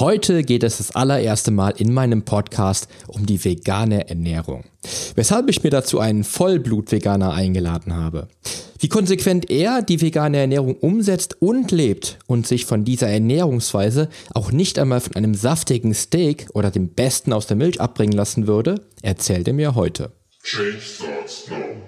Heute geht es das allererste Mal in meinem Podcast um die vegane Ernährung. Weshalb ich mir dazu einen Vollblut-Veganer eingeladen habe. Wie konsequent er die vegane Ernährung umsetzt und lebt und sich von dieser Ernährungsweise auch nicht einmal von einem saftigen Steak oder dem Besten aus der Milch abbringen lassen würde, erzählt er mir heute. Change starts now.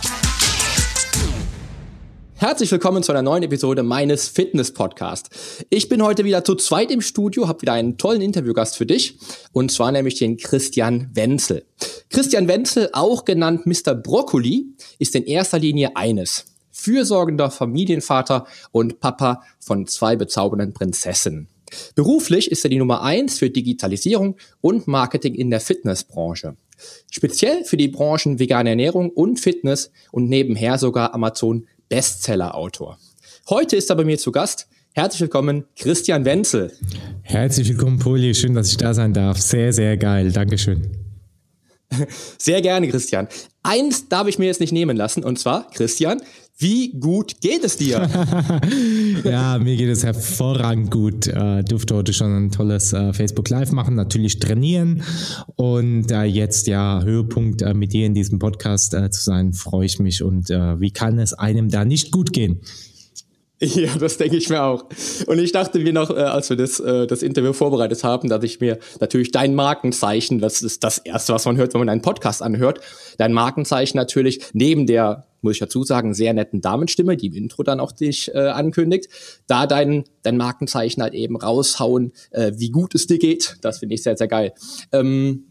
Herzlich willkommen zu einer neuen Episode meines Fitness-Podcasts. Ich bin heute wieder zu zweit im Studio, habe wieder einen tollen Interviewgast für dich und zwar nämlich den Christian Wenzel. Christian Wenzel, auch genannt Mr. Broccoli, ist in erster Linie eines. Fürsorgender Familienvater und Papa von zwei bezaubernden Prinzessinnen. Beruflich ist er die Nummer eins für Digitalisierung und Marketing in der Fitnessbranche. Speziell für die Branchen vegane Ernährung und Fitness und nebenher sogar Amazon Bestseller-Autor. Heute ist er bei mir zu Gast. Herzlich willkommen, Christian Wenzel. Herzlich willkommen, Poli. Schön, dass ich da sein darf. Sehr, sehr geil. Dankeschön. Sehr gerne, Christian. Eins darf ich mir jetzt nicht nehmen lassen, und zwar, Christian, wie gut geht es dir? ja, mir geht es hervorragend gut. Äh, durfte heute schon ein tolles äh, Facebook Live machen, natürlich trainieren und äh, jetzt ja Höhepunkt äh, mit dir in diesem Podcast äh, zu sein, freue ich mich und äh, wie kann es einem da nicht gut gehen? Ja, das denke ich mir auch. Und ich dachte mir noch, äh, als wir das, äh, das Interview vorbereitet haben, dass ich mir natürlich dein Markenzeichen, das ist das Erste, was man hört, wenn man einen Podcast anhört, dein Markenzeichen natürlich neben der, muss ich dazu sagen, sehr netten Damenstimme, die im Intro dann auch dich äh, ankündigt, da dein, dein Markenzeichen halt eben raushauen, äh, wie gut es dir geht. Das finde ich sehr, sehr geil. Ähm,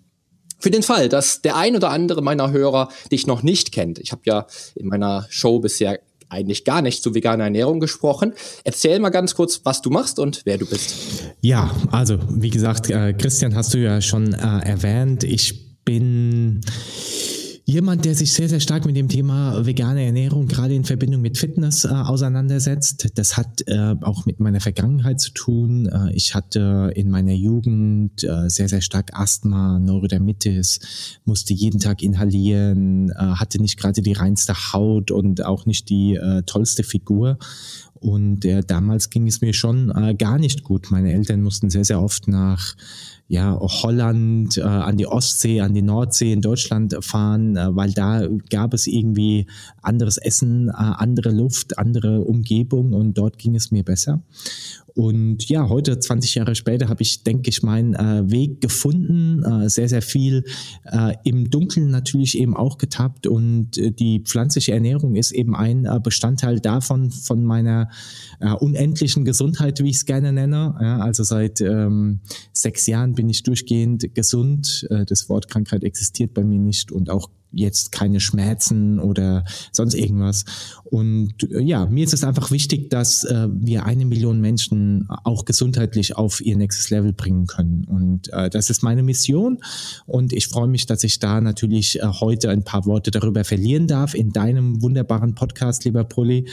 für den Fall, dass der ein oder andere meiner Hörer dich noch nicht kennt, ich habe ja in meiner Show bisher eigentlich gar nicht zu veganer Ernährung gesprochen. Erzähl mal ganz kurz, was du machst und wer du bist. Ja, also wie gesagt, äh, Christian hast du ja schon äh, erwähnt. Ich bin Jemand, der sich sehr, sehr stark mit dem Thema vegane Ernährung, gerade in Verbindung mit Fitness, äh, auseinandersetzt. Das hat äh, auch mit meiner Vergangenheit zu tun. Äh, ich hatte in meiner Jugend äh, sehr, sehr stark Asthma, Neurodermitis, musste jeden Tag inhalieren, äh, hatte nicht gerade die reinste Haut und auch nicht die äh, tollste Figur. Und damals ging es mir schon gar nicht gut. Meine Eltern mussten sehr, sehr oft nach ja, Holland, äh, an die Ostsee, an die Nordsee in Deutschland fahren, äh, weil da gab es irgendwie anderes Essen, äh, andere Luft, andere Umgebung und dort ging es mir besser. Und ja, heute, 20 Jahre später, habe ich, denke ich, meinen äh, Weg gefunden, äh, sehr, sehr viel äh, im Dunkeln natürlich eben auch getappt. Und äh, die pflanzliche Ernährung ist eben ein äh, Bestandteil davon, von meiner äh, unendlichen Gesundheit, wie ich es gerne nenne. Ja, also seit ähm, sechs Jahren bin ich durchgehend gesund. Das Wort Krankheit existiert bei mir nicht und auch jetzt keine Schmerzen oder sonst irgendwas. Und äh, ja, mir ist es einfach wichtig, dass äh, wir eine Million Menschen auch gesundheitlich auf ihr nächstes Level bringen können. Und äh, das ist meine Mission. Und ich freue mich, dass ich da natürlich äh, heute ein paar Worte darüber verlieren darf in deinem wunderbaren Podcast, lieber Pulli.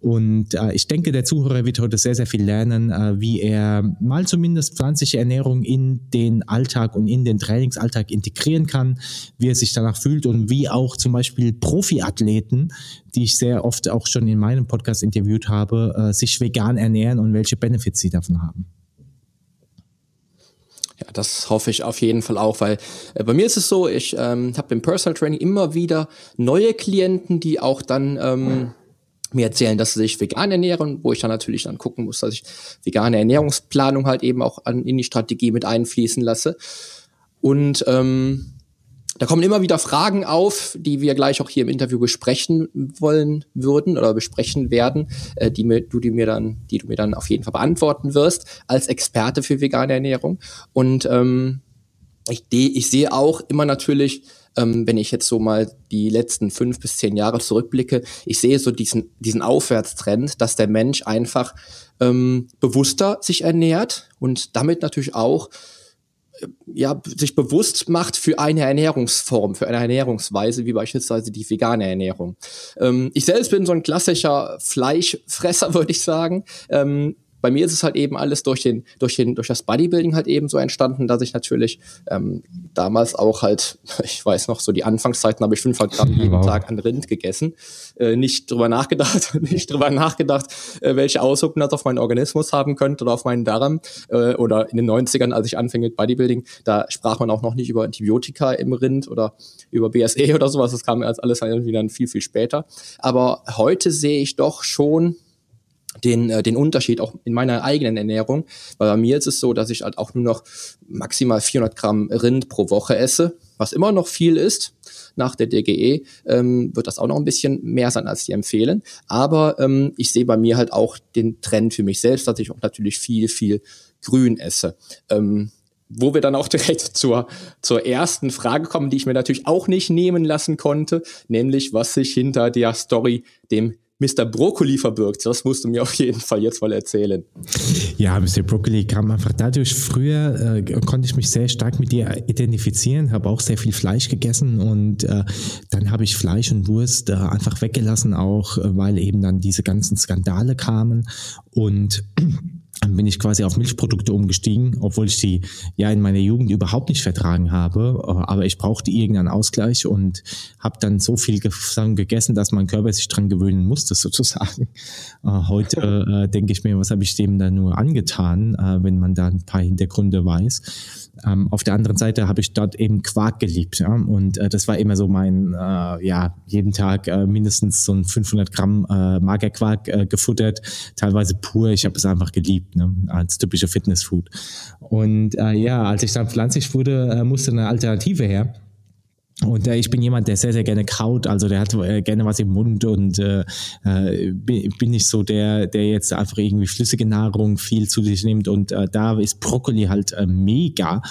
Und äh, ich denke, der Zuhörer wird heute sehr, sehr viel lernen, äh, wie er mal zumindest pflanzliche Ernährung in den Alltag und in den Trainingsalltag integrieren kann, wie er sich danach fühlt und wie auch zum Beispiel Profiathleten, die ich sehr oft auch schon in meinem Podcast interviewt habe, äh, sich vegan ernähren und welche Benefits sie davon haben. Ja, das hoffe ich auf jeden Fall auch, weil äh, bei mir ist es so, ich ähm, habe im Personal Training immer wieder neue Klienten, die auch dann ähm, mir erzählen, dass sie sich vegan ernähren, wo ich dann natürlich dann gucken muss, dass ich vegane Ernährungsplanung halt eben auch an, in die Strategie mit einfließen lasse. Und ähm, da kommen immer wieder Fragen auf, die wir gleich auch hier im Interview besprechen wollen würden oder besprechen werden, äh, die mir, du die mir dann, die du mir dann auf jeden Fall beantworten wirst als Experte für vegane Ernährung. Und ähm, ich, ich sehe auch immer natürlich, ähm, wenn ich jetzt so mal die letzten fünf bis zehn Jahre zurückblicke, ich sehe so diesen, diesen Aufwärtstrend, dass der Mensch einfach ähm, bewusster sich ernährt und damit natürlich auch ja, sich bewusst macht für eine Ernährungsform, für eine Ernährungsweise, wie beispielsweise die vegane Ernährung. Ähm, ich selbst bin so ein klassischer Fleischfresser, würde ich sagen. Ähm, bei mir ist es halt eben alles durch den, durch den, durch das Bodybuilding halt eben so entstanden, dass ich natürlich ähm, damals auch halt, ich weiß noch, so die Anfangszeiten habe ich 500 Gramm jeden wow. Tag an Rind gegessen, äh, nicht drüber nachgedacht, nicht drüber nachgedacht, äh, welche Auswirkungen das auf meinen Organismus haben könnte oder auf meinen Darm äh, oder in den 90ern, als ich anfing mit Bodybuilding, da sprach man auch noch nicht über Antibiotika im Rind oder über BSE oder sowas, das kam als alles irgendwie dann viel, viel später. Aber heute sehe ich doch schon, den, äh, den Unterschied auch in meiner eigenen Ernährung. Weil bei mir ist es so, dass ich halt auch nur noch maximal 400 Gramm Rind pro Woche esse, was immer noch viel ist. Nach der DGE ähm, wird das auch noch ein bisschen mehr sein, als die empfehlen. Aber ähm, ich sehe bei mir halt auch den Trend für mich selbst, dass ich auch natürlich viel, viel Grün esse. Ähm, wo wir dann auch direkt zur, zur ersten Frage kommen, die ich mir natürlich auch nicht nehmen lassen konnte, nämlich was sich hinter der Story dem Mr. Brokkoli verbirgt. Das musst du mir auf jeden Fall jetzt mal erzählen. Ja, Mr. Brokkoli kam einfach dadurch. Früher äh, konnte ich mich sehr stark mit dir identifizieren, habe auch sehr viel Fleisch gegessen und äh, dann habe ich Fleisch und Wurst äh, einfach weggelassen, auch äh, weil eben dann diese ganzen Skandale kamen und bin ich quasi auf Milchprodukte umgestiegen, obwohl ich die ja in meiner Jugend überhaupt nicht vertragen habe. Äh, aber ich brauchte irgendeinen Ausgleich und habe dann so viel gegessen, dass mein Körper sich dran gewöhnen musste, sozusagen. Äh, heute äh, denke ich mir, was habe ich dem da nur angetan, äh, wenn man da ein paar Hintergründe weiß. Ähm, auf der anderen Seite habe ich dort eben Quark geliebt. Ja? Und äh, das war immer so mein, äh, ja, jeden Tag mindestens so ein 500 Gramm Magerquark gefuttert, teilweise pur. Ich habe es einfach geliebt, ne? als typische Fitnessfood. Und äh, ja, als ich dann pflanzlich wurde, äh, musste eine Alternative her. Und äh, ich bin jemand, der sehr, sehr gerne kaut, also der hat äh, gerne was im Mund und äh, äh bin nicht so der, der jetzt einfach irgendwie flüssige Nahrung viel zu sich nimmt. Und äh, da ist Brokkoli halt äh, mega,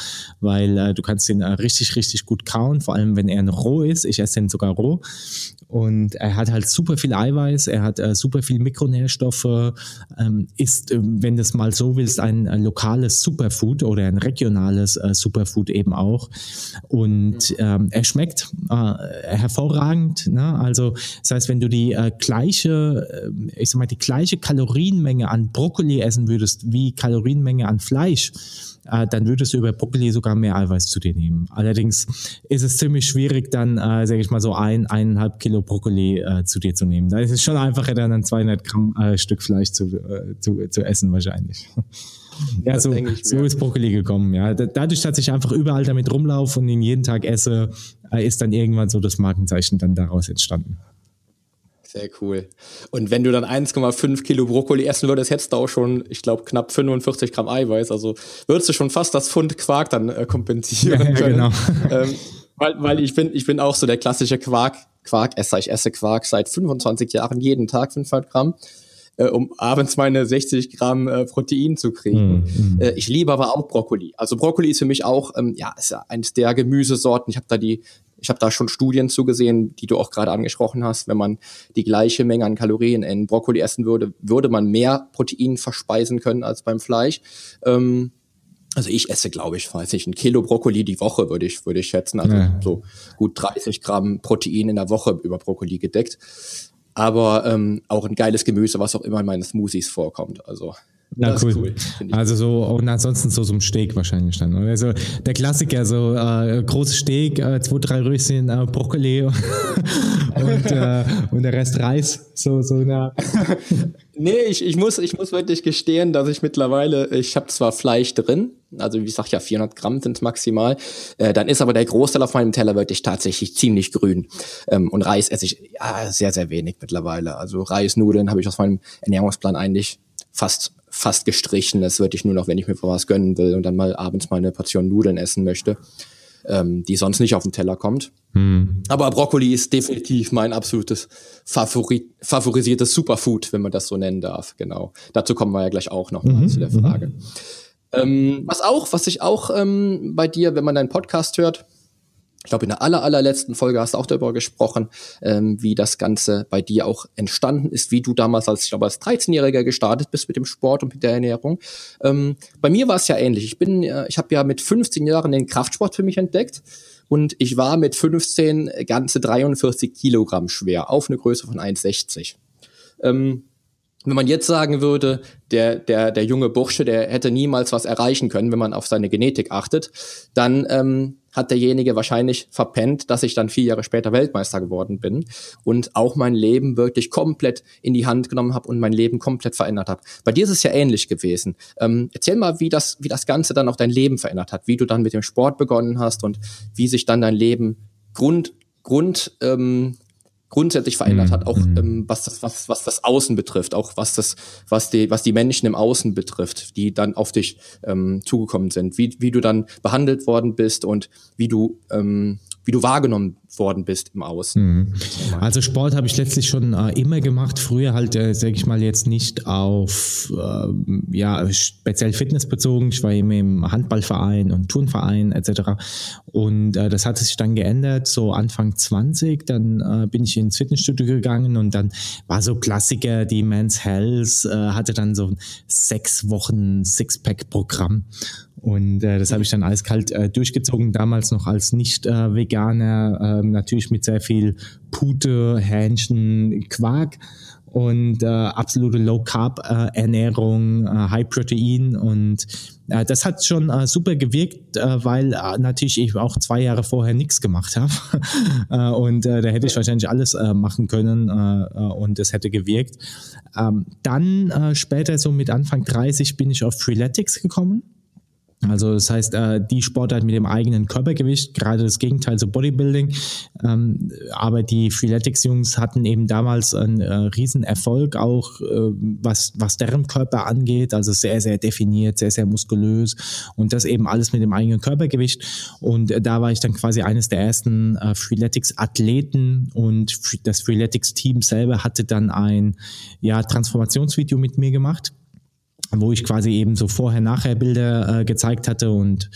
weil äh, du kannst den äh, richtig, richtig gut kauen, vor allem wenn er noch roh ist. Ich esse den sogar roh. Und er hat halt super viel Eiweiß, er hat äh, super viel Mikronährstoffe, ähm, ist, äh, wenn du es mal so willst, ein, ein, lokales Superfood oder ein regionales äh, Superfood eben auch. Und ähm, er schmeckt äh, hervorragend. Ne? Also das heißt, wenn du die äh, gleiche, äh, ich sag mal, die gleiche Kalorienmenge an Brokkoli essen würdest wie Kalorienmenge an Fleisch, äh, dann würdest du über Brokkoli sogar mehr Eiweiß zu dir nehmen. Allerdings ist es ziemlich schwierig, dann, äh, sage ich mal, so ein, eineinhalb Kilo Brokkoli äh, zu dir zu nehmen. Da ist es schon einfacher, dann ein 200 Gramm äh, Stück Fleisch zu, äh, zu, zu essen wahrscheinlich. Ja, so, so ist Brokkoli gekommen. Ja, dadurch, dass ich einfach überall damit rumlaufe und ihn jeden Tag esse, äh, ist dann irgendwann so das Markenzeichen dann daraus entstanden. Sehr cool. Und wenn du dann 1,5 Kilo Brokkoli essen würdest, hättest du auch schon, ich glaube, knapp 45 Gramm Eiweiß. Also würdest du schon fast das Pfund Quark dann äh, kompensieren ja, können. Genau. Ähm, weil, weil ich bin, ich bin auch so der klassische Quark, Quarkesser. Ich esse Quark seit 25 Jahren, jeden Tag 500 Gramm, äh, um abends meine 60 Gramm äh, Protein zu kriegen. Mm, mm. Äh, ich liebe aber auch Brokkoli. Also Brokkoli ist für mich auch, ähm, ja, ist ja eines der Gemüsesorten. Ich habe da die ich habe da schon Studien zugesehen, die du auch gerade angesprochen hast. Wenn man die gleiche Menge an Kalorien in Brokkoli essen würde, würde man mehr Protein verspeisen können als beim Fleisch. Ähm, also ich esse, glaube ich, weiß ich, ein Kilo Brokkoli die Woche, würde ich, würde ich schätzen. Also ja. so gut 30 Gramm Protein in der Woche über Brokkoli gedeckt. Aber ähm, auch ein geiles Gemüse, was auch immer in meinen Smoothies vorkommt. Also ja, das cool. cool also so, und ansonsten so so ein Steak wahrscheinlich dann. Also der Klassiker, so äh, großes Steak, äh, zwei, drei Röschen äh, Brokkoli und, äh, und der Rest Reis. So, so, na. nee, ich, ich, muss, ich muss wirklich gestehen, dass ich mittlerweile, ich habe zwar Fleisch drin, also wie gesagt, ja, 400 Gramm sind maximal, äh, dann ist aber der Großteil auf meinem Teller wirklich tatsächlich ziemlich grün. Ähm, und Reis esse ich ja, sehr, sehr wenig mittlerweile. Also Reisnudeln habe ich aus meinem Ernährungsplan eigentlich fast fast gestrichen. Das würde ich nur noch, wenn ich mir was gönnen will und dann mal abends mal eine Portion Nudeln essen möchte, ähm, die sonst nicht auf den Teller kommt. Hm. Aber Brokkoli ist definitiv mein absolutes Favori favorisiertes Superfood, wenn man das so nennen darf. Genau. Dazu kommen wir ja gleich auch noch mal mhm. zu der mhm. Frage. Ähm, was auch, was ich auch ähm, bei dir, wenn man deinen Podcast hört, ich glaube, in der aller, allerletzten Folge hast du auch darüber gesprochen, ähm, wie das Ganze bei dir auch entstanden ist, wie du damals als, ich glaube, als 13-Jähriger gestartet bist mit dem Sport und mit der Ernährung. Ähm, bei mir war es ja ähnlich. Ich bin, äh, ich habe ja mit 15 Jahren den Kraftsport für mich entdeckt und ich war mit 15 ganze 43 Kilogramm schwer auf eine Größe von 1,60. Ähm, wenn man jetzt sagen würde, der, der, der junge Bursche, der hätte niemals was erreichen können, wenn man auf seine Genetik achtet, dann ähm, hat derjenige wahrscheinlich verpennt, dass ich dann vier Jahre später Weltmeister geworden bin und auch mein Leben wirklich komplett in die Hand genommen habe und mein Leben komplett verändert habe. Bei dir ist es ja ähnlich gewesen. Ähm, erzähl mal, wie das, wie das Ganze dann auch dein Leben verändert hat, wie du dann mit dem Sport begonnen hast und wie sich dann dein Leben grund, grund ähm, grundsätzlich verändert mhm. hat, auch mhm. ähm, was das, was, was das Außen betrifft, auch was das, was die, was die Menschen im Außen betrifft, die dann auf dich ähm, zugekommen sind, wie, wie du dann behandelt worden bist und wie du ähm, wie du wahrgenommen worden bist im Außen. Mhm. Also Sport habe ich letztlich schon äh, immer gemacht. Früher halt, äh, sage ich mal, jetzt nicht auf äh, ja speziell Fitness bezogen. Ich war immer im Handballverein und Turnverein etc. Und äh, das hat sich dann geändert, so Anfang 20. Dann äh, bin ich ins Fitnessstudio gegangen und dann war so Klassiker, die Men's Health äh, hatte dann so ein sechs Wochen Sixpack-Programm. Und äh, das habe ich dann eiskalt äh, durchgezogen, damals noch als Nicht-Veganer, äh, natürlich mit sehr viel Pute, Hähnchen, Quark und äh, absolute Low-Carb-Ernährung, äh, High-Protein und äh, das hat schon äh, super gewirkt, äh, weil äh, natürlich ich auch zwei Jahre vorher nichts gemacht habe. Äh, und äh, da hätte ich wahrscheinlich alles äh, machen können äh, äh, und das hätte gewirkt. Ähm, dann äh, später so mit Anfang 30 bin ich auf Freeletics gekommen also das heißt, äh, die Sportart mit dem eigenen Körpergewicht, gerade das Gegenteil zu Bodybuilding. Ähm, aber die Freeletics-Jungs hatten eben damals einen äh, riesen Erfolg auch, äh, was, was deren Körper angeht. Also sehr, sehr definiert, sehr, sehr muskulös und das eben alles mit dem eigenen Körpergewicht. Und da war ich dann quasi eines der ersten Freeletics-Athleten und das Freeletics-Team selber hatte dann ein ja, Transformationsvideo mit mir gemacht wo ich quasi eben so Vorher-Nachher-Bilder äh, gezeigt hatte und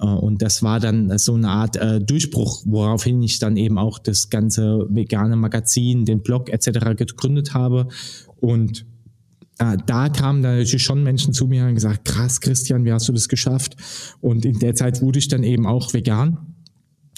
äh, und das war dann so eine Art äh, Durchbruch, woraufhin ich dann eben auch das ganze vegane Magazin, den Blog etc. gegründet habe und äh, da kamen dann natürlich schon Menschen zu mir und gesagt, krass, Christian, wie hast du das geschafft? Und in der Zeit wurde ich dann eben auch vegan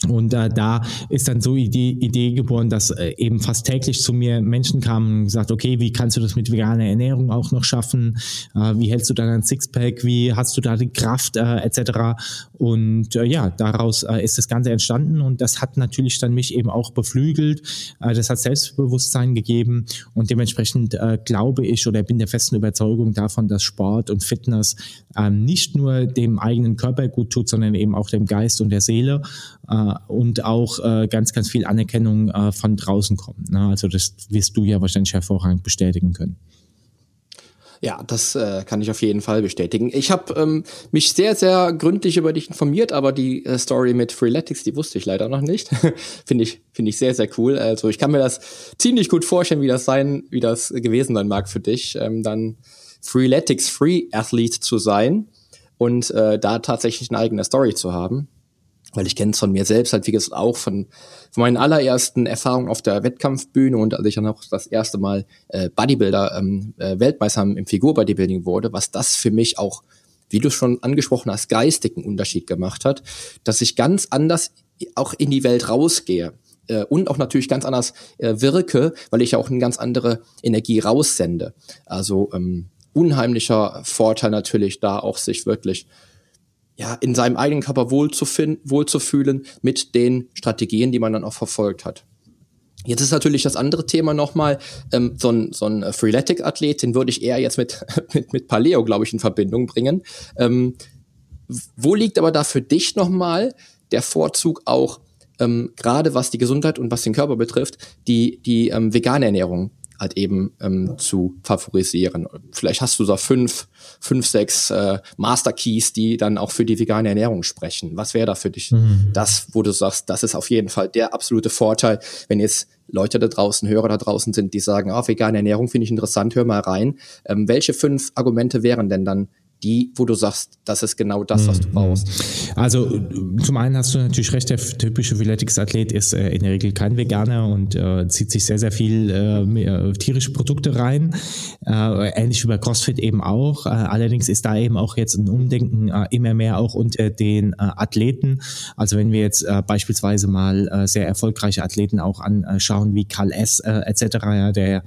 und äh, da ist dann so Idee, Idee geboren, dass äh, eben fast täglich zu mir Menschen kamen und gesagt, okay, wie kannst du das mit veganer Ernährung auch noch schaffen? Äh, wie hältst du dann ein Sixpack? Wie hast du da die Kraft äh, etc.? Und äh, ja, daraus äh, ist das Ganze entstanden und das hat natürlich dann mich eben auch beflügelt. Äh, das hat Selbstbewusstsein gegeben und dementsprechend äh, glaube ich oder bin der festen Überzeugung davon, dass Sport und Fitness äh, nicht nur dem eigenen Körper gut tut, sondern eben auch dem Geist und der Seele. Äh, und auch äh, ganz, ganz viel Anerkennung äh, von draußen kommt. Ne? Also das wirst du ja wahrscheinlich hervorragend bestätigen können. Ja, das äh, kann ich auf jeden Fall bestätigen. Ich habe ähm, mich sehr, sehr gründlich über dich informiert, aber die äh, Story mit Freeletics, die wusste ich leider noch nicht. finde ich, finde ich sehr, sehr cool. Also ich kann mir das ziemlich gut vorstellen, wie das sein, wie das gewesen sein mag für dich, ähm, dann Freeletics Free Athlete zu sein und äh, da tatsächlich eine eigene Story zu haben weil ich kenne es von mir selbst halt, wie gesagt, auch von, von meinen allerersten Erfahrungen auf der Wettkampfbühne und als ich dann auch das erste Mal äh, Bodybuilder, ähm, äh, Weltmeister im Figur-Bodybuilding wurde, was das für mich auch, wie du schon angesprochen hast, geistigen Unterschied gemacht hat, dass ich ganz anders auch in die Welt rausgehe äh, und auch natürlich ganz anders äh, wirke, weil ich auch eine ganz andere Energie raussende. Also ähm, unheimlicher Vorteil natürlich da auch sich wirklich ja, in seinem eigenen Körper wohlzufinden, wohlzufühlen mit den Strategien, die man dann auch verfolgt hat. Jetzt ist natürlich das andere Thema nochmal, ähm, so ein, so ein Freeletic-Athlet, den würde ich eher jetzt mit, mit, mit Paleo, glaube ich, in Verbindung bringen. Ähm, wo liegt aber da für dich nochmal der Vorzug auch, ähm, gerade was die Gesundheit und was den Körper betrifft, die, die ähm, vegane Ernährung halt eben ähm, zu favorisieren. Vielleicht hast du da fünf, fünf, sechs äh, Master Keys, die dann auch für die vegane Ernährung sprechen. Was wäre da für dich mhm. das, wo du sagst, das ist auf jeden Fall der absolute Vorteil, wenn jetzt Leute da draußen, Hörer da draußen sind, die sagen, ah, vegane Ernährung finde ich interessant, hör mal rein. Ähm, welche fünf Argumente wären denn dann die, wo du sagst, das ist genau das, was du mhm. brauchst? Also zum einen hast du natürlich recht, der typische Phyletics-Athlet ist äh, in der Regel kein Veganer und äh, zieht sich sehr, sehr viel äh, äh tierische Produkte rein. Äh, ähnlich wie bei CrossFit eben auch. Äh, allerdings ist da eben auch jetzt ein Umdenken immer mehr auch unter den Athleten. Also wenn wir jetzt beispielsweise mal sehr erfolgreiche Athleten auch anschauen, wie Karl S. etc., ja, der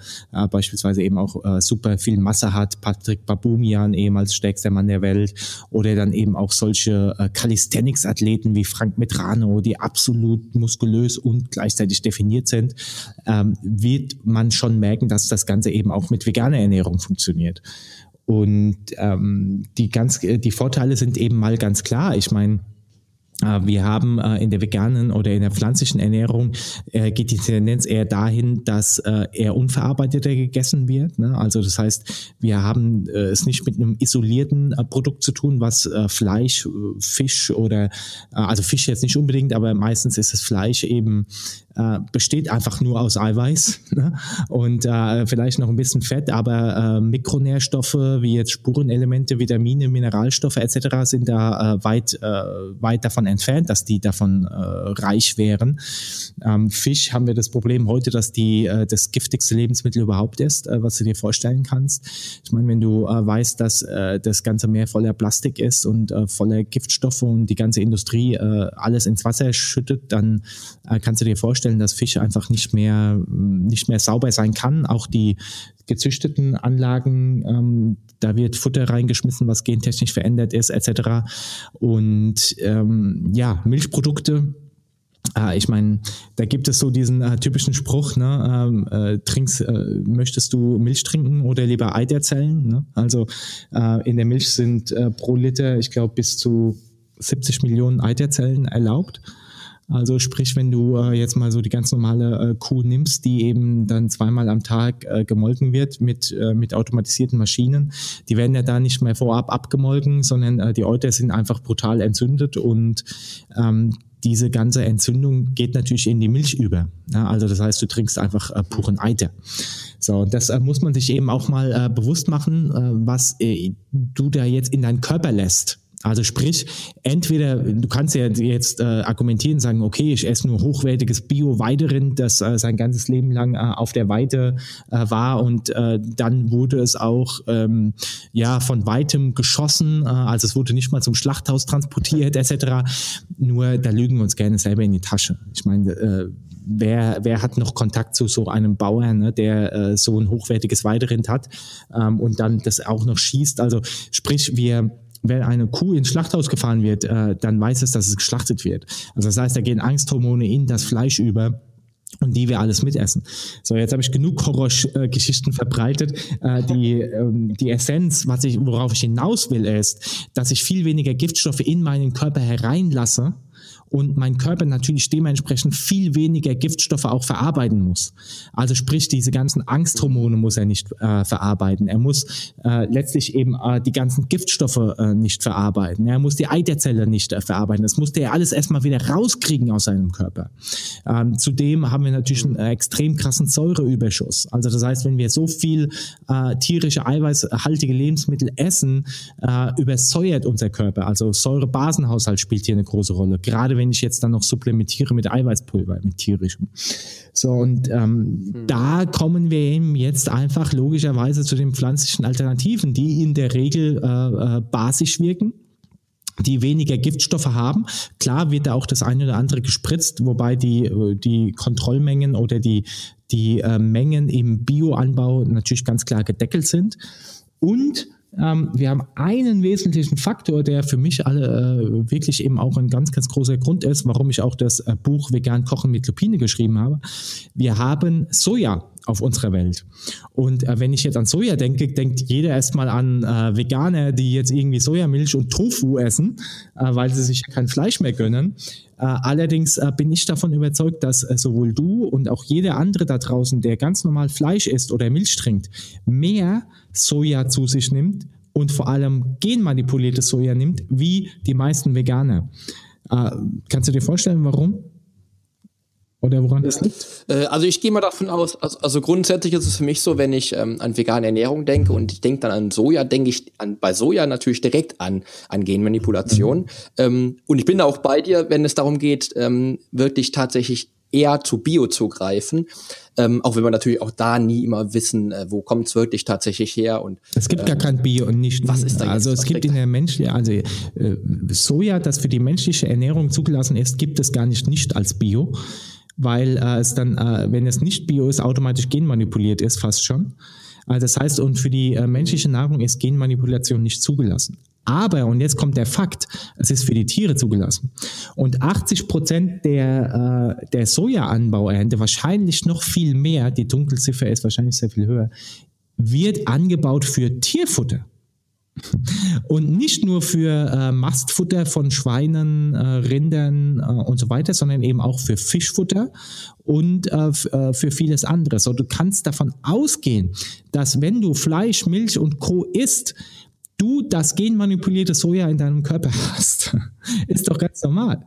beispielsweise eben auch super viel Masse hat, Patrick Babumian ehemals stärkster stärkster Mann der Welt oder dann eben auch solche äh, Calisthenics-Athleten wie Frank Medrano, die absolut muskulös und gleichzeitig definiert sind, ähm, wird man schon merken, dass das Ganze eben auch mit veganer Ernährung funktioniert. Und ähm, die ganz, die Vorteile sind eben mal ganz klar. Ich meine, äh, wir haben äh, in der veganen oder in der pflanzlichen Ernährung äh, geht die Tendenz eher dahin, dass eher unverarbeiteter gegessen wird. Ne? Also das heißt, wir haben es nicht mit einem isolierten Produkt zu tun, was Fleisch, Fisch oder also Fisch jetzt nicht unbedingt, aber meistens ist das Fleisch eben äh, besteht einfach nur aus Eiweiß ne? und äh, vielleicht noch ein bisschen Fett, aber äh, Mikronährstoffe wie jetzt Spurenelemente, Vitamine, Mineralstoffe etc. sind da äh, weit, äh, weit davon entfernt, dass die davon äh, reich wären. Ähm, Fisch haben wir das Problem heute, dass die äh, das giftigste Lebensmittel überhaupt ist, äh, was du dir vorstellen kannst. Ich meine, wenn du äh, weißt, dass äh, das ganze Meer voller Plastik ist und äh, voller Giftstoffe und die ganze Industrie alles ins Wasser schüttet, dann kannst du dir vorstellen, dass Fisch einfach nicht mehr, nicht mehr sauber sein kann. Auch die gezüchteten Anlagen, ähm, da wird Futter reingeschmissen, was gentechnisch verändert ist, etc. Und ähm, ja, Milchprodukte, äh, ich meine, da gibt es so diesen äh, typischen Spruch, ne, ähm, äh, trinkst, äh, möchtest du Milch trinken oder lieber Eiterzellen? Ne? Also äh, in der Milch sind äh, pro Liter, ich glaube, bis zu 70 Millionen Eiterzellen erlaubt. Also sprich, wenn du äh, jetzt mal so die ganz normale äh, Kuh nimmst, die eben dann zweimal am Tag äh, gemolken wird mit, äh, mit automatisierten Maschinen, die werden ja da nicht mehr vorab abgemolken, sondern äh, die Euter sind einfach brutal entzündet und ähm, diese ganze Entzündung geht natürlich in die Milch über. Ja, also das heißt, du trinkst einfach äh, puren Eiter. So, das äh, muss man sich eben auch mal äh, bewusst machen, äh, was du da jetzt in deinen Körper lässt. Also sprich, entweder du kannst ja jetzt äh, argumentieren, sagen, okay, ich esse nur hochwertiges Bio-Weiderind, das äh, sein ganzes Leben lang äh, auf der Weide äh, war und äh, dann wurde es auch ähm, ja von weitem geschossen, äh, also es wurde nicht mal zum Schlachthaus transportiert etc. Nur da lügen wir uns gerne selber in die Tasche. Ich meine, äh, wer, wer hat noch Kontakt zu so einem Bauern, ne, der äh, so ein hochwertiges Weiderind hat ähm, und dann das auch noch schießt? Also sprich, wir wenn eine Kuh ins Schlachthaus gefahren wird, äh, dann weiß es, dass es geschlachtet wird. Also das heißt, da gehen Angsthormone in das Fleisch über und die wir alles mitessen. So, jetzt habe ich genug Horrorgeschichten verbreitet. Äh, die, ähm, die Essenz, was ich, worauf ich hinaus will, ist, dass ich viel weniger Giftstoffe in meinen Körper hereinlasse, und mein Körper natürlich dementsprechend viel weniger Giftstoffe auch verarbeiten muss. Also sprich, diese ganzen Angsthormone muss er nicht äh, verarbeiten. Er muss äh, letztlich eben äh, die ganzen Giftstoffe äh, nicht verarbeiten. Er muss die Eiterzelle nicht äh, verarbeiten. Das musste er alles erstmal wieder rauskriegen aus seinem Körper. Ähm, zudem haben wir natürlich einen äh, extrem krassen Säureüberschuss. Also das heißt, wenn wir so viel tierische eiweißhaltige Lebensmittel essen, übersäuert unser Körper. Also Säurebasenhaushalt spielt hier eine große Rolle. Gerade wenn ich jetzt dann noch supplementiere mit Eiweißpulver, mit tierischem. So, und ähm, hm. da kommen wir eben jetzt einfach logischerweise zu den pflanzlichen Alternativen, die in der Regel äh, äh, basisch wirken die weniger Giftstoffe haben. Klar wird da auch das eine oder andere gespritzt, wobei die, die Kontrollmengen oder die, die äh, Mengen im Bioanbau natürlich ganz klar gedeckelt sind. Und ähm, wir haben einen wesentlichen Faktor, der für mich alle äh, wirklich eben auch ein ganz, ganz großer Grund ist, warum ich auch das äh, Buch Vegan Kochen mit Lupine geschrieben habe. Wir haben Soja auf unserer Welt. Und äh, wenn ich jetzt an Soja denke, denkt jeder erstmal an äh, Veganer, die jetzt irgendwie Sojamilch und Tofu essen, äh, weil sie sich kein Fleisch mehr gönnen. Äh, allerdings äh, bin ich davon überzeugt, dass äh, sowohl du und auch jeder andere da draußen, der ganz normal Fleisch isst oder Milch trinkt, mehr Soja zu sich nimmt und vor allem genmanipuliertes Soja nimmt, wie die meisten Veganer. kannst du dir vorstellen, warum? Oder woran das liegt? Äh, also ich gehe mal davon aus, also, also, grundsätzlich ist es für mich so, wenn ich ähm, an vegane Ernährung denke und ich denke dann an Soja, denke ich an, bei Soja natürlich direkt an, an Genmanipulation. Mhm. Ähm, und ich bin da auch bei dir, wenn es darum geht, ähm, wirklich tatsächlich eher zu Bio zugreifen, ähm, auch wenn wir natürlich auch da nie immer wissen, äh, wo kommt es wirklich tatsächlich her und es gibt ähm, gar kein Bio und nicht was ist da also es gibt in der menschlichen also äh, Soja, das für die menschliche Ernährung zugelassen ist, gibt es gar nicht nicht als Bio weil äh, es dann, äh, wenn es nicht bio ist, automatisch genmanipuliert ist, fast schon. Also das heißt, und für die äh, menschliche Nahrung ist Genmanipulation nicht zugelassen. Aber, und jetzt kommt der Fakt, es ist für die Tiere zugelassen. Und 80 Prozent der, äh, der Sojaanbauernte, wahrscheinlich noch viel mehr, die Dunkelziffer ist wahrscheinlich sehr viel höher, wird angebaut für Tierfutter. Und nicht nur für äh, Mastfutter von Schweinen, äh, Rindern äh, und so weiter, sondern eben auch für Fischfutter und äh, äh, für vieles anderes. So, du kannst davon ausgehen, dass wenn du Fleisch, Milch und Co. isst, du das genmanipulierte Soja in deinem Körper hast. Ist doch ganz normal.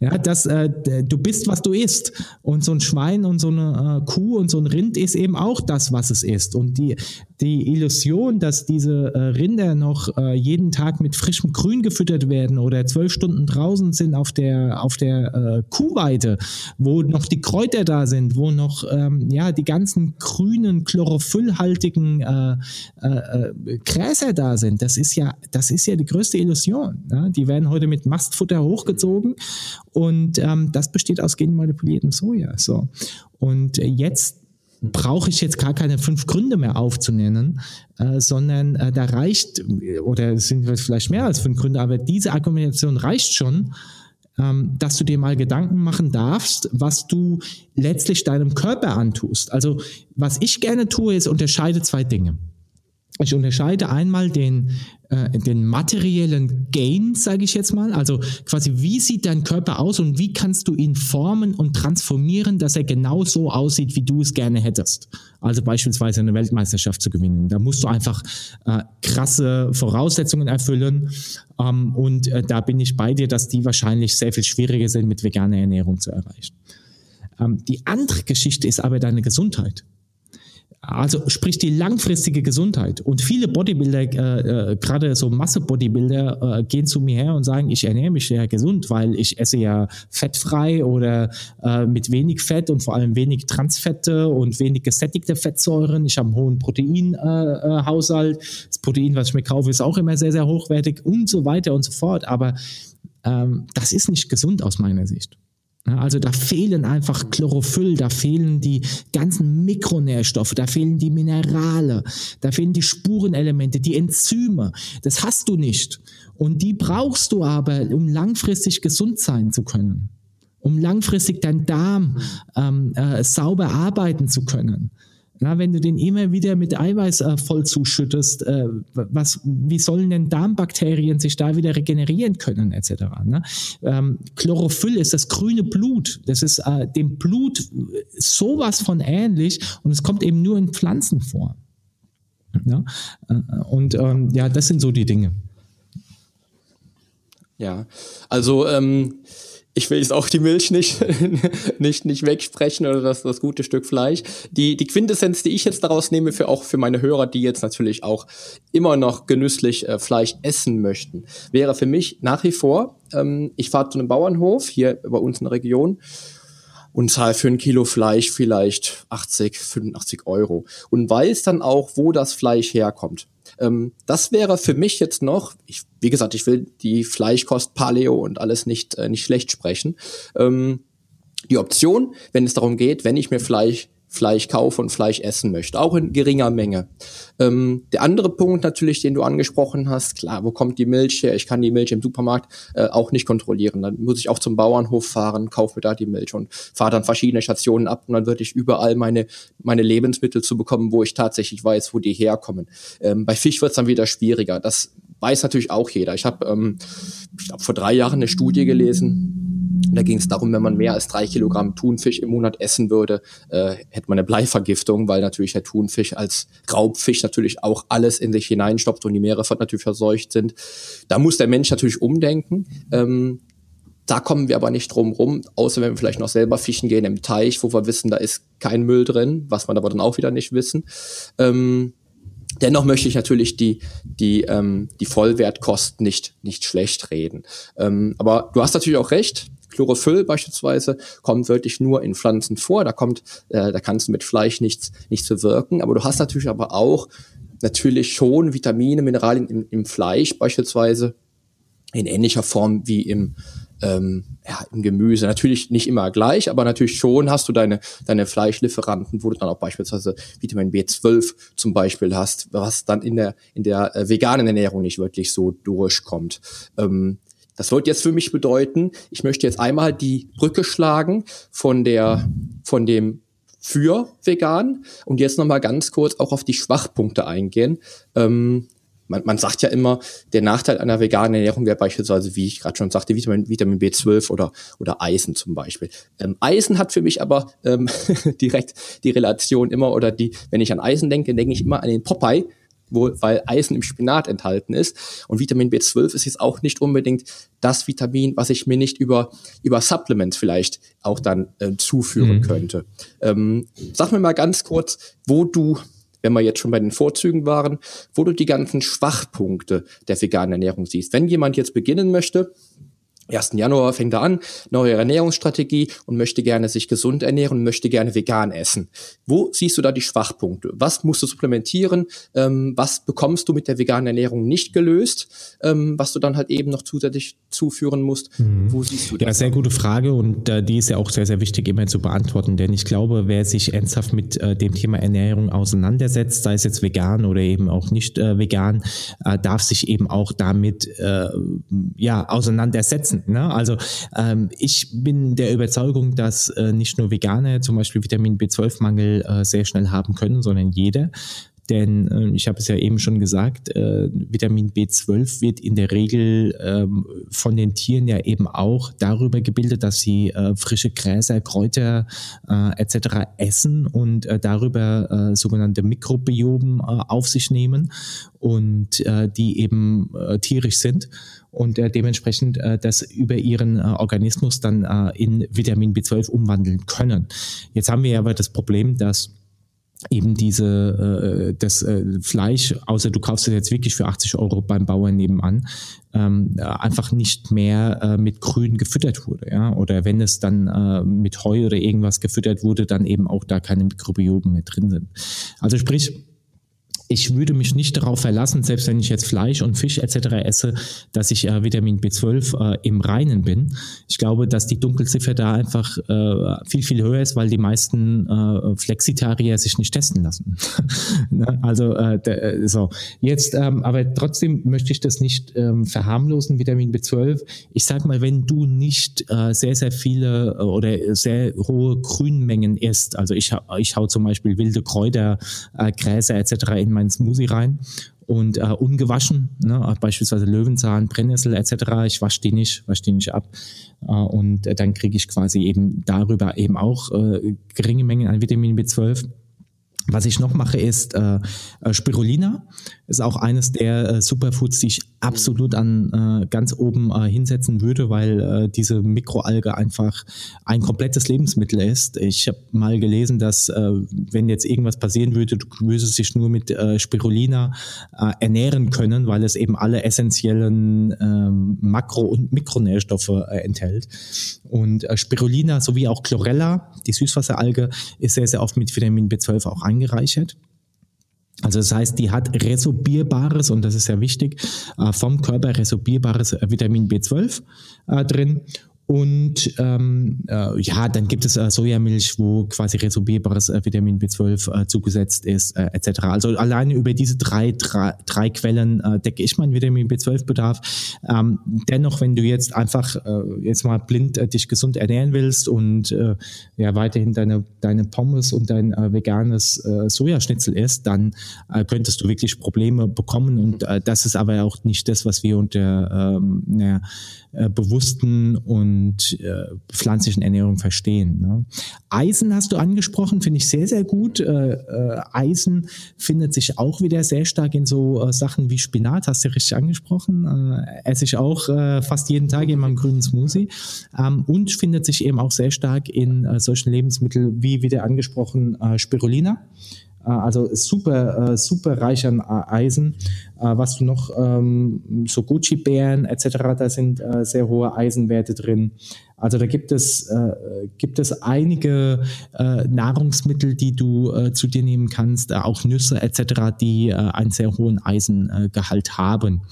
Ja, das, äh, du bist, was du isst. Und so ein Schwein und so eine äh, Kuh und so ein Rind ist eben auch das, was es ist. Und die, die Illusion, dass diese äh, Rinder noch äh, jeden Tag mit frischem Grün gefüttert werden oder zwölf Stunden draußen sind auf der, auf der äh, Kuhweide, wo noch die Kräuter da sind, wo noch ähm, ja, die ganzen grünen, chlorophyllhaltigen äh, Gräser da sind, das ist ja, das ist ja die größte Illusion. Ja? Die werden heute mit Mastfutter hochgezogen und ähm, das besteht aus genmanipuliertem Soja. So. Und jetzt brauche ich jetzt gar keine fünf Gründe mehr aufzunennen, äh, sondern äh, da reicht, oder es sind vielleicht mehr als fünf Gründe, aber diese Argumentation reicht schon, ähm, dass du dir mal Gedanken machen darfst, was du letztlich deinem Körper antust. Also was ich gerne tue, ist unterscheide zwei Dinge. Ich unterscheide einmal den, äh, den materiellen Gain, sage ich jetzt mal. Also quasi, wie sieht dein Körper aus und wie kannst du ihn formen und transformieren, dass er genau so aussieht, wie du es gerne hättest. Also beispielsweise eine Weltmeisterschaft zu gewinnen. Da musst du einfach äh, krasse Voraussetzungen erfüllen. Ähm, und äh, da bin ich bei dir, dass die wahrscheinlich sehr viel schwieriger sind, mit veganer Ernährung zu erreichen. Ähm, die andere Geschichte ist aber deine Gesundheit. Also sprich die langfristige Gesundheit. Und viele Bodybuilder, äh, äh, gerade so Masse-Bodybuilder, äh, gehen zu mir her und sagen, ich ernähre mich sehr gesund, weil ich esse ja fettfrei oder äh, mit wenig Fett und vor allem wenig Transfette und wenig gesättigte Fettsäuren. Ich habe einen hohen Proteinhaushalt. Äh, äh, das Protein, was ich mir kaufe, ist auch immer sehr, sehr hochwertig und so weiter und so fort. Aber ähm, das ist nicht gesund aus meiner Sicht. Also da fehlen einfach Chlorophyll, da fehlen die ganzen Mikronährstoffe, da fehlen die Minerale, da fehlen die Spurenelemente, die Enzyme. Das hast du nicht. Und die brauchst du aber, um langfristig gesund sein zu können, um langfristig deinen Darm ähm, äh, sauber arbeiten zu können. Na, wenn du den immer wieder mit Eiweiß äh, voll zuschüttest, äh, was, wie sollen denn Darmbakterien sich da wieder regenerieren können, etc. Ne? Ähm, Chlorophyll ist das grüne Blut. Das ist äh, dem Blut sowas von ähnlich und es kommt eben nur in Pflanzen vor. Ja? Äh, und ähm, ja, das sind so die Dinge. Ja, also ähm, ich will jetzt auch die Milch nicht, nicht, nicht wegsprechen oder das, das gute Stück Fleisch. Die, die Quintessenz, die ich jetzt daraus nehme, für auch für meine Hörer, die jetzt natürlich auch immer noch genüsslich äh, Fleisch essen möchten, wäre für mich nach wie vor, ähm, ich fahre zu einem Bauernhof hier bei uns in der Region und zahle für ein Kilo Fleisch vielleicht 80, 85 Euro und weiß dann auch, wo das Fleisch herkommt. Ähm, das wäre für mich jetzt noch, ich, wie gesagt, ich will die Fleischkost Paleo und alles nicht, äh, nicht schlecht sprechen. Ähm, die Option, wenn es darum geht, wenn ich mir Fleisch Fleisch kaufe und Fleisch essen möchte, auch in geringer Menge. Ähm, der andere Punkt natürlich, den du angesprochen hast, klar, wo kommt die Milch her? Ich kann die Milch im Supermarkt äh, auch nicht kontrollieren. Dann muss ich auch zum Bauernhof fahren, kaufe mir da die Milch und fahre dann verschiedene Stationen ab und dann würde ich überall meine, meine Lebensmittel zu bekommen, wo ich tatsächlich weiß, wo die herkommen. Ähm, bei Fisch wird es dann wieder schwieriger. Das weiß natürlich auch jeder. Ich habe ähm, ich hab vor drei Jahren eine Studie gelesen, da ging es darum, wenn man mehr als drei Kilogramm Thunfisch im Monat essen würde, äh, hätte man eine Bleivergiftung, weil natürlich der Thunfisch als Raubfisch natürlich auch alles in sich hineinstopft und die Meere natürlich verseucht sind. Da muss der Mensch natürlich umdenken. Ähm, Da kommen wir aber nicht drum rum, außer wenn wir vielleicht noch selber fischen gehen im Teich, wo wir wissen, da ist kein Müll drin, was man aber dann auch wieder nicht wissen. Ähm, dennoch möchte ich natürlich die, die, ähm, die Vollwertkosten nicht, nicht schlecht reden. Ähm, aber du hast natürlich auch recht. Chlorophyll beispielsweise kommt wirklich nur in Pflanzen vor. Da kommt, äh, da kannst du mit Fleisch nichts, nichts bewirken. Aber du hast natürlich aber auch natürlich schon Vitamine, Mineralien im, im Fleisch beispielsweise in ähnlicher Form wie im, ähm, ja, im Gemüse. Natürlich nicht immer gleich, aber natürlich schon hast du deine, deine Fleischlieferanten, wo du dann auch beispielsweise Vitamin B12 zum Beispiel hast, was dann in der, in der äh, veganen Ernährung nicht wirklich so durchkommt. Ähm, das wird jetzt für mich bedeuten, ich möchte jetzt einmal die Brücke schlagen von der, von dem für vegan und jetzt nochmal ganz kurz auch auf die Schwachpunkte eingehen. Ähm, man, man sagt ja immer, der Nachteil einer veganen Ernährung wäre beispielsweise, wie ich gerade schon sagte, Vitamin, Vitamin B12 oder, oder Eisen zum Beispiel. Ähm, Eisen hat für mich aber ähm, direkt die Relation immer, oder die, wenn ich an Eisen denke, denke ich immer an den Popeye, wo, weil Eisen im Spinat enthalten ist. Und Vitamin B12 ist jetzt auch nicht unbedingt das Vitamin, was ich mir nicht über, über Supplements vielleicht auch dann äh, zuführen mhm. könnte. Ähm, sag mir mal ganz kurz, wo du, wenn wir jetzt schon bei den Vorzügen waren, wo du die ganzen Schwachpunkte der veganen Ernährung siehst. Wenn jemand jetzt beginnen möchte, 1. Januar fängt er an, neue Ernährungsstrategie und möchte gerne sich gesund ernähren, möchte gerne vegan essen. Wo siehst du da die Schwachpunkte? Was musst du supplementieren? Ähm, was bekommst du mit der veganen Ernährung nicht gelöst, ähm, was du dann halt eben noch zusätzlich zuführen musst? Mhm. Wo siehst du das? Ja, sehr gute Frage und äh, die ist ja auch sehr, sehr wichtig immer zu beantworten, denn ich glaube, wer sich ernsthaft mit äh, dem Thema Ernährung auseinandersetzt, sei es jetzt vegan oder eben auch nicht äh, vegan, äh, darf sich eben auch damit äh, ja auseinandersetzen essen. Ne? Also ähm, ich bin der Überzeugung, dass äh, nicht nur Veganer zum Beispiel Vitamin B12-Mangel äh, sehr schnell haben können, sondern jeder. Denn äh, ich habe es ja eben schon gesagt, äh, Vitamin B12 wird in der Regel ähm, von den Tieren ja eben auch darüber gebildet, dass sie äh, frische Gräser, Kräuter äh, etc. essen und äh, darüber äh, sogenannte Mikrobiomen äh, auf sich nehmen und äh, die eben äh, tierisch sind und äh, dementsprechend äh, das über ihren äh, Organismus dann äh, in Vitamin B12 umwandeln können. Jetzt haben wir aber das Problem, dass eben diese äh, das äh, Fleisch, außer du kaufst es jetzt wirklich für 80 Euro beim Bauern nebenan, ähm, einfach nicht mehr äh, mit Grün gefüttert wurde, ja, oder wenn es dann äh, mit Heu oder irgendwas gefüttert wurde, dann eben auch da keine Mikrobiomen mehr drin sind. Also sprich ich würde mich nicht darauf verlassen, selbst wenn ich jetzt Fleisch und Fisch etc. esse, dass ich äh, Vitamin B12 äh, im Reinen bin. Ich glaube, dass die Dunkelziffer da einfach äh, viel, viel höher ist, weil die meisten äh, Flexitarier sich nicht testen lassen. ne? Also äh, äh, so. Jetzt, ähm, aber trotzdem möchte ich das nicht ähm, verharmlosen, Vitamin B12. Ich sag mal, wenn du nicht äh, sehr, sehr viele äh, oder sehr hohe Grünmengen isst, also ich, ich hau zum Beispiel wilde Kräuter, äh, Gräser etc. in meinen Smoothie rein und äh, ungewaschen, ne, beispielsweise Löwenzahn, Brennnessel etc. Ich wasche die nicht, wasche die nicht ab äh, und äh, dann kriege ich quasi eben darüber eben auch äh, geringe Mengen an Vitamin B12. Was ich noch mache, ist äh, äh, Spirulina. Ist auch eines der äh, Superfoods, die ich absolut an äh, ganz oben äh, hinsetzen würde, weil äh, diese Mikroalge einfach ein komplettes Lebensmittel ist. Ich habe mal gelesen, dass wenn jetzt irgendwas passieren würde, du würdest dich nur mit Spirulina äh, ernähren können, weil es eben alle essentiellen äh, Makro- und Mikronährstoffe äh, enthält. Und Spirulina sowie auch Chlorella, die Süßwasseralge, ist sehr, sehr oft mit Vitamin B12 auch angereichert. Also das heißt, die hat resorbierbares, und das ist ja wichtig, äh, vom Körper resorbierbares Vitamin B12 äh, drin und ähm, äh, ja, dann gibt es äh, Sojamilch, wo quasi resorbierbares äh, Vitamin B12 äh, zugesetzt ist, äh, etc. Also alleine über diese drei, drei, drei Quellen äh, decke ich meinen Vitamin B12-Bedarf. Ähm, dennoch, wenn du jetzt einfach äh, jetzt mal blind äh, dich gesund ernähren willst und äh, ja weiterhin deine, deine Pommes und dein veganes Sojaschnitzel isst, dann äh, könntest du wirklich Probleme bekommen. Und äh, das ist aber auch nicht das, was wir unter ähm, äh, bewussten und und äh, pflanzlichen Ernährung verstehen. Ne? Eisen hast du angesprochen, finde ich sehr, sehr gut. Äh, äh, Eisen findet sich auch wieder sehr stark in so äh, Sachen wie Spinat, hast du richtig angesprochen. Äh, esse ich auch äh, fast jeden Tag in meinem grünen Smoothie. Ähm, und findet sich eben auch sehr stark in äh, solchen Lebensmitteln wie wieder angesprochen äh, Spirulina. Äh, also super, äh, super reich an Eisen. Äh, was du noch, ähm, so Gucci-Bären etc., da sind sehr hohe Eisenwerte drin. Also da gibt es, gibt es einige Nahrungsmittel, die du zu dir nehmen kannst, auch Nüsse etc., die einen sehr hohen Eisengehalt haben.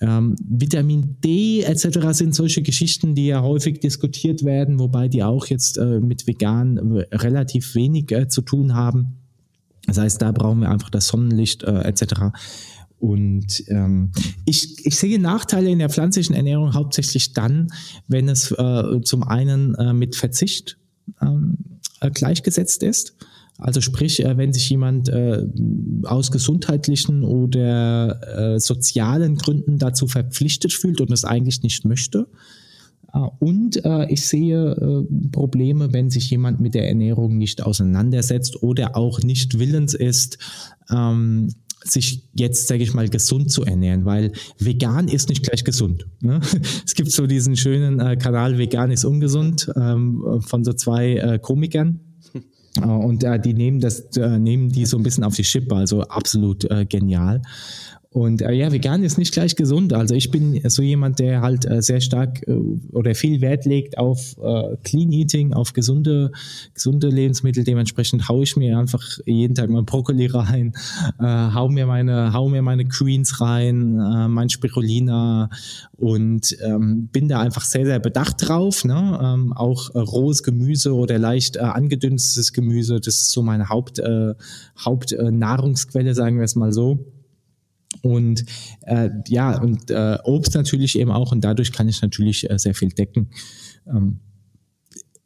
Ähm, Vitamin D etc. sind solche Geschichten, die ja häufig diskutiert werden, wobei die auch jetzt äh, mit vegan relativ wenig äh, zu tun haben. Das heißt, da brauchen wir einfach das Sonnenlicht äh, etc. Und ähm, ich, ich sehe Nachteile in der pflanzlichen Ernährung hauptsächlich dann, wenn es äh, zum einen äh, mit Verzicht ähm, äh, gleichgesetzt ist. Also sprich, äh, wenn sich jemand äh, aus gesundheitlichen oder äh, sozialen Gründen dazu verpflichtet fühlt und es eigentlich nicht möchte, Ah, und äh, ich sehe äh, Probleme, wenn sich jemand mit der Ernährung nicht auseinandersetzt oder auch nicht willens ist, ähm, sich jetzt, sage ich mal, gesund zu ernähren, weil vegan ist nicht gleich gesund. Ne? Es gibt so diesen schönen äh, Kanal Vegan ist ungesund ähm, von so zwei äh, Komikern. Äh, und äh, die nehmen das, nehmen die so ein bisschen auf die Schippe, also absolut genial. Und äh, ja, vegan ist nicht gleich gesund. Also ich bin so jemand, der halt äh, sehr stark äh, oder viel Wert legt auf äh, Clean Eating, auf gesunde, gesunde Lebensmittel. Dementsprechend haue ich mir einfach jeden Tag mein Brokkoli rein, äh, hau mir meine, hau mir meine Greens rein, äh, mein Spirulina und ähm, bin da einfach sehr, sehr bedacht drauf. Ne? Ähm, auch äh, rohes Gemüse oder leicht äh, angedünstetes Gemüse, das ist so meine Haupt, äh, Hauptnahrungsquelle, sagen wir es mal so. Und äh, ja, und äh, Obst natürlich eben auch und dadurch kann ich natürlich äh, sehr viel decken. Ähm,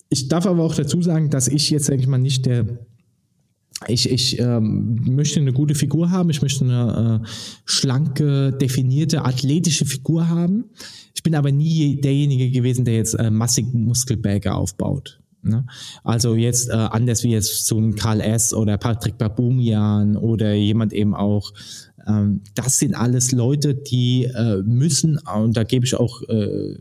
ich darf aber auch dazu sagen, dass ich jetzt, denke ich mal, nicht der ich, ich ähm, möchte eine gute Figur haben, ich möchte eine äh, schlanke, definierte, athletische Figur haben. Ich bin aber nie derjenige gewesen, der jetzt äh, massig Muskelberge aufbaut. Ne? Also jetzt äh, anders wie jetzt so ein Karl S. oder Patrick Babumian oder jemand eben auch ähm, das sind alles Leute, die äh, müssen, und da gebe ich auch, äh,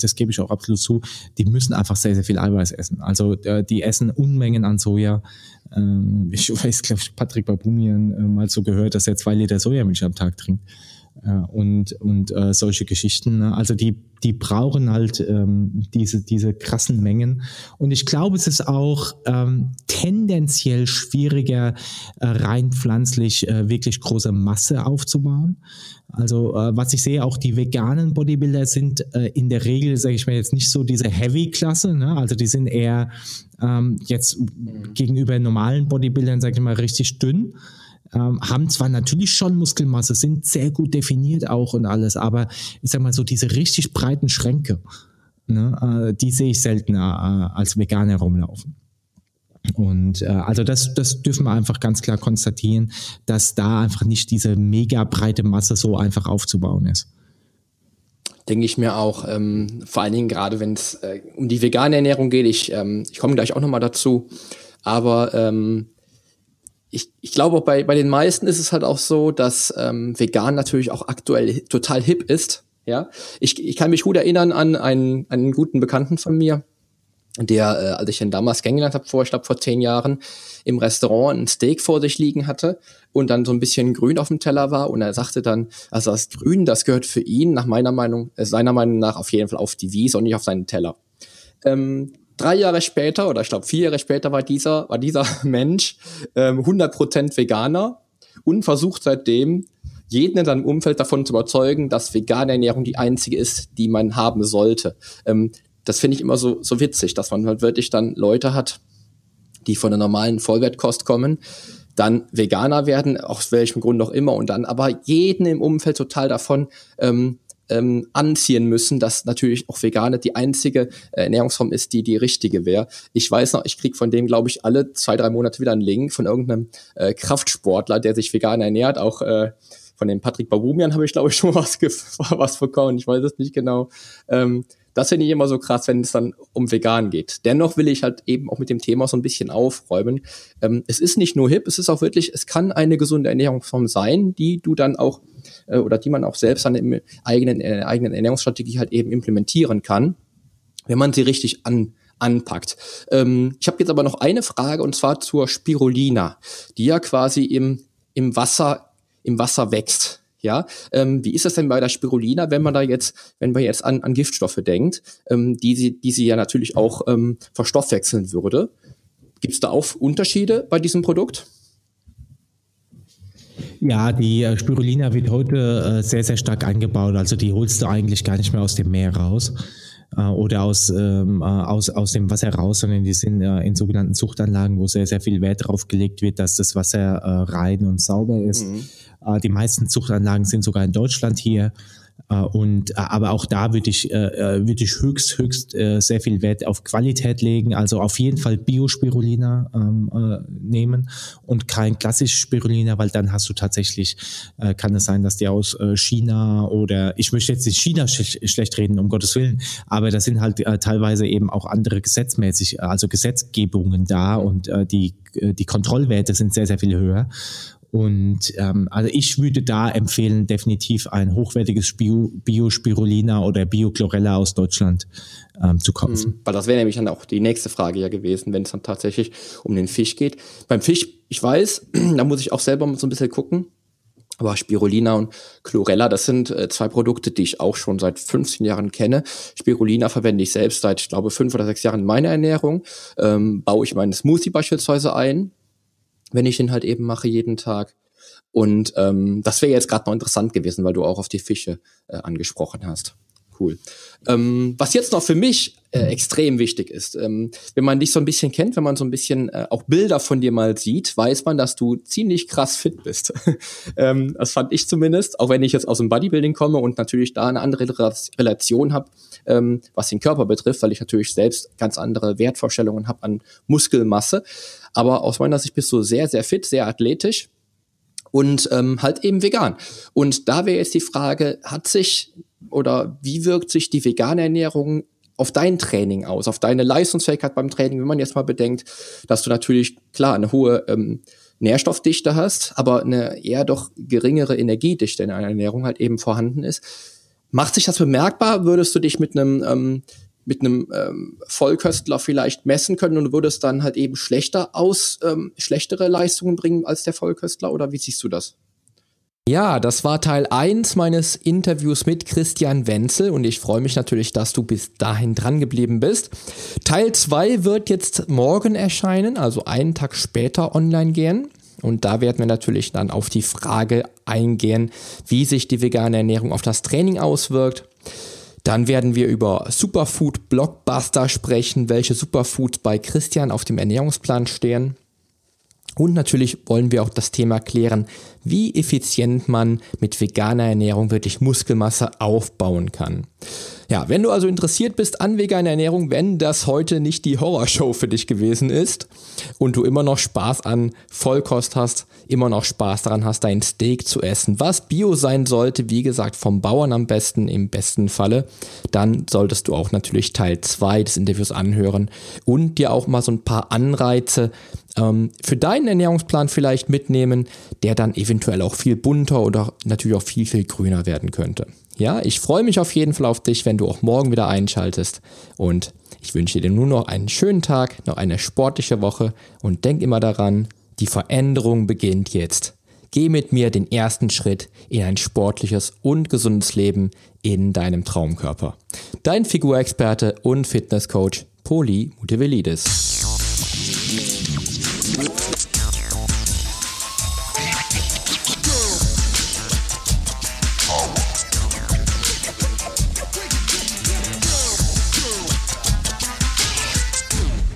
das gebe ich auch absolut zu, die müssen einfach sehr, sehr viel Eiweiß essen. Also äh, die essen Unmengen an Soja. Ähm, ich weiß, glaube ich, Patrick Babumian mal so gehört, dass er zwei Liter Sojamilch am Tag trinkt und, und äh, solche Geschichten. Ne? Also die, die brauchen halt ähm, diese, diese krassen Mengen. Und ich glaube, es ist auch ähm, tendenziell schwieriger, äh, rein pflanzlich äh, wirklich große Masse aufzubauen. Also äh, was ich sehe, auch die veganen Bodybuilder sind äh, in der Regel, sage ich mal jetzt nicht so diese Heavy-Klasse. Ne? Also die sind eher ähm, jetzt mhm. gegenüber normalen Bodybuildern, sage ich mal, richtig dünn ähm, haben zwar natürlich schon Muskelmasse, sind sehr gut definiert auch und alles, aber ich sag mal so diese richtig breiten Schränke, ne, äh, die sehe ich seltener äh, als Veganer rumlaufen. Und äh, also das, das dürfen wir einfach ganz klar konstatieren, dass da einfach nicht diese mega breite Masse so einfach aufzubauen ist. Denke ich mir auch, ähm, vor allen Dingen gerade wenn es äh, um die vegane Ernährung geht, ich, ähm, ich komme gleich auch nochmal dazu, aber ähm, ich, ich glaube, bei, bei den meisten ist es halt auch so, dass ähm, vegan natürlich auch aktuell total hip ist. Ja, ich, ich kann mich gut erinnern an einen, einen guten Bekannten von mir, der, äh, als ich ihn damals kennengelernt habe, vor, ich glaube vor zehn Jahren, im Restaurant ein Steak vor sich liegen hatte und dann so ein bisschen grün auf dem Teller war und er sagte dann, also das Grün, das gehört für ihn nach meiner Meinung, äh, seiner Meinung nach auf jeden Fall auf die Wiese und nicht auf seinen Teller. Ähm, drei Jahre später, oder ich glaube vier Jahre später, war dieser, war dieser Mensch ähm, 100% Veganer und versucht seitdem, jeden in seinem Umfeld davon zu überzeugen, dass vegane Ernährung die einzige ist, die man haben sollte. Ähm, das finde ich immer so, so witzig, dass man halt wirklich dann Leute hat, die von der normalen Vollwertkost kommen, dann Veganer werden, aus welchem Grund auch immer, und dann aber jeden im Umfeld total davon ähm, ähm, anziehen müssen, dass natürlich auch Vegane die einzige äh, Ernährungsform ist, die die richtige wäre. Ich weiß noch, ich krieg von dem, glaube ich, alle zwei, drei Monate wieder einen Link von irgendeinem äh, Kraftsportler, der sich vegan ernährt, auch äh, von dem Patrick Babumian habe ich, glaube ich, schon was, was bekommen. Ich weiß es nicht genau. Ähm, das finde ich immer so krass, wenn es dann um vegan geht. Dennoch will ich halt eben auch mit dem Thema so ein bisschen aufräumen. Ähm, es ist nicht nur hip, es ist auch wirklich, es kann eine gesunde Ernährungsform sein, die du dann auch äh, oder die man auch selbst dann im eigenen, äh, eigenen Ernährungsstrategie halt eben implementieren kann, wenn man sie richtig an anpackt. Ähm, ich habe jetzt aber noch eine Frage und zwar zur Spirulina, die ja quasi im, im Wasser im Wasser wächst. Ja, ähm, wie ist das denn bei der Spirulina, wenn man da jetzt, wenn man jetzt an, an Giftstoffe denkt, ähm, die sie, die sie ja natürlich auch ähm, verstoffwechseln würde? Gibt es da auch Unterschiede bei diesem Produkt? Ja, die äh, Spirulina wird heute äh, sehr, sehr stark eingebaut. Also die holst du eigentlich gar nicht mehr aus dem Meer raus äh, oder aus, ähm, äh, aus, aus dem Wasser raus, sondern die sind äh, in sogenannten Zuchtanlagen, wo sehr, sehr viel Wert drauf gelegt wird, dass das Wasser äh, rein und sauber ist. Mhm. Äh, die meisten Zuchtanlagen sind sogar in Deutschland hier. Äh, und, äh, aber auch da würde ich, äh, würde ich höchst, höchst sehr viel Wert auf Qualität legen. Also auf jeden Fall Biospirulina ähm, äh, nehmen und kein klassisches Spirulina, weil dann hast du tatsächlich, äh, kann es sein, dass die aus China oder ich möchte jetzt nicht China sch schlecht reden, um Gottes Willen, aber das sind halt äh, teilweise eben auch andere gesetzmäßig, also Gesetzgebungen da und äh, die, die Kontrollwerte sind sehr, sehr viel höher. Und ähm, also ich würde da empfehlen, definitiv ein hochwertiges Bio, Biospirulina oder Biochlorella aus Deutschland ähm, zu kaufen. Mhm, weil das wäre nämlich dann auch die nächste Frage ja gewesen, wenn es dann tatsächlich um den Fisch geht. Beim Fisch, ich weiß, da muss ich auch selber so ein bisschen gucken. Aber Spirulina und Chlorella, das sind äh, zwei Produkte, die ich auch schon seit 15 Jahren kenne. Spirulina verwende ich selbst seit, ich glaube, fünf oder sechs Jahren in meiner Ernährung. Ähm, baue ich meinen Smoothie beispielsweise ein wenn ich den halt eben mache jeden Tag. Und ähm, das wäre jetzt gerade noch interessant gewesen, weil du auch auf die Fische äh, angesprochen hast. Cool. Ähm, was jetzt noch für mich äh, extrem wichtig ist, ähm, wenn man dich so ein bisschen kennt, wenn man so ein bisschen äh, auch Bilder von dir mal sieht, weiß man, dass du ziemlich krass fit bist. ähm, das fand ich zumindest, auch wenn ich jetzt aus dem Bodybuilding komme und natürlich da eine andere Relation habe, ähm, was den Körper betrifft, weil ich natürlich selbst ganz andere Wertvorstellungen habe an Muskelmasse. Aber aus meiner Sicht bist du sehr, sehr fit, sehr athletisch und ähm, halt eben vegan. Und da wäre jetzt die Frage, hat sich oder wie wirkt sich die vegane Ernährung auf dein Training aus, auf deine Leistungsfähigkeit beim Training, wenn man jetzt mal bedenkt, dass du natürlich klar eine hohe ähm, Nährstoffdichte hast, aber eine eher doch geringere Energiedichte in einer Ernährung halt eben vorhanden ist. Macht sich das bemerkbar? Würdest du dich mit einem ähm, mit einem ähm, Vollköstler vielleicht messen können und würdest dann halt eben schlechter aus, ähm, schlechtere Leistungen bringen als der Vollköstler oder wie siehst du das? Ja, das war Teil 1 meines Interviews mit Christian Wenzel und ich freue mich natürlich, dass du bis dahin dran geblieben bist. Teil 2 wird jetzt morgen erscheinen, also einen Tag später online gehen. Und da werden wir natürlich dann auf die Frage eingehen, wie sich die vegane Ernährung auf das Training auswirkt dann werden wir über Superfood Blockbuster sprechen, welche Superfoods bei Christian auf dem Ernährungsplan stehen. Und natürlich wollen wir auch das Thema klären, wie effizient man mit veganer Ernährung wirklich Muskelmasse aufbauen kann. Ja, wenn du also interessiert bist an veganer Ernährung, wenn das heute nicht die Horrorshow für dich gewesen ist und du immer noch Spaß an Vollkost hast, immer noch Spaß daran hast, dein Steak zu essen, was Bio sein sollte, wie gesagt, vom Bauern am besten, im besten Falle, dann solltest du auch natürlich Teil 2 des Interviews anhören und dir auch mal so ein paar Anreize ähm, für deinen Ernährungsplan vielleicht mitnehmen, der dann eventuell auch viel bunter oder natürlich auch viel, viel grüner werden könnte. Ja, ich freue mich auf jeden Fall auf dich, wenn du auch morgen wieder einschaltest. Und ich wünsche dir nur noch einen schönen Tag, noch eine sportliche Woche und denk immer daran, die Veränderung beginnt jetzt. Geh mit mir den ersten Schritt in ein sportliches und gesundes Leben in deinem Traumkörper. Dein Figurexperte und Fitnesscoach Poli Mutevelidis.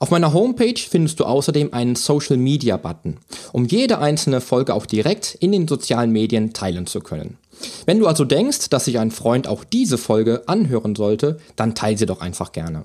Auf meiner Homepage findest du außerdem einen Social Media Button, um jede einzelne Folge auch direkt in den sozialen Medien teilen zu können. Wenn du also denkst, dass sich ein Freund auch diese Folge anhören sollte, dann teile sie doch einfach gerne.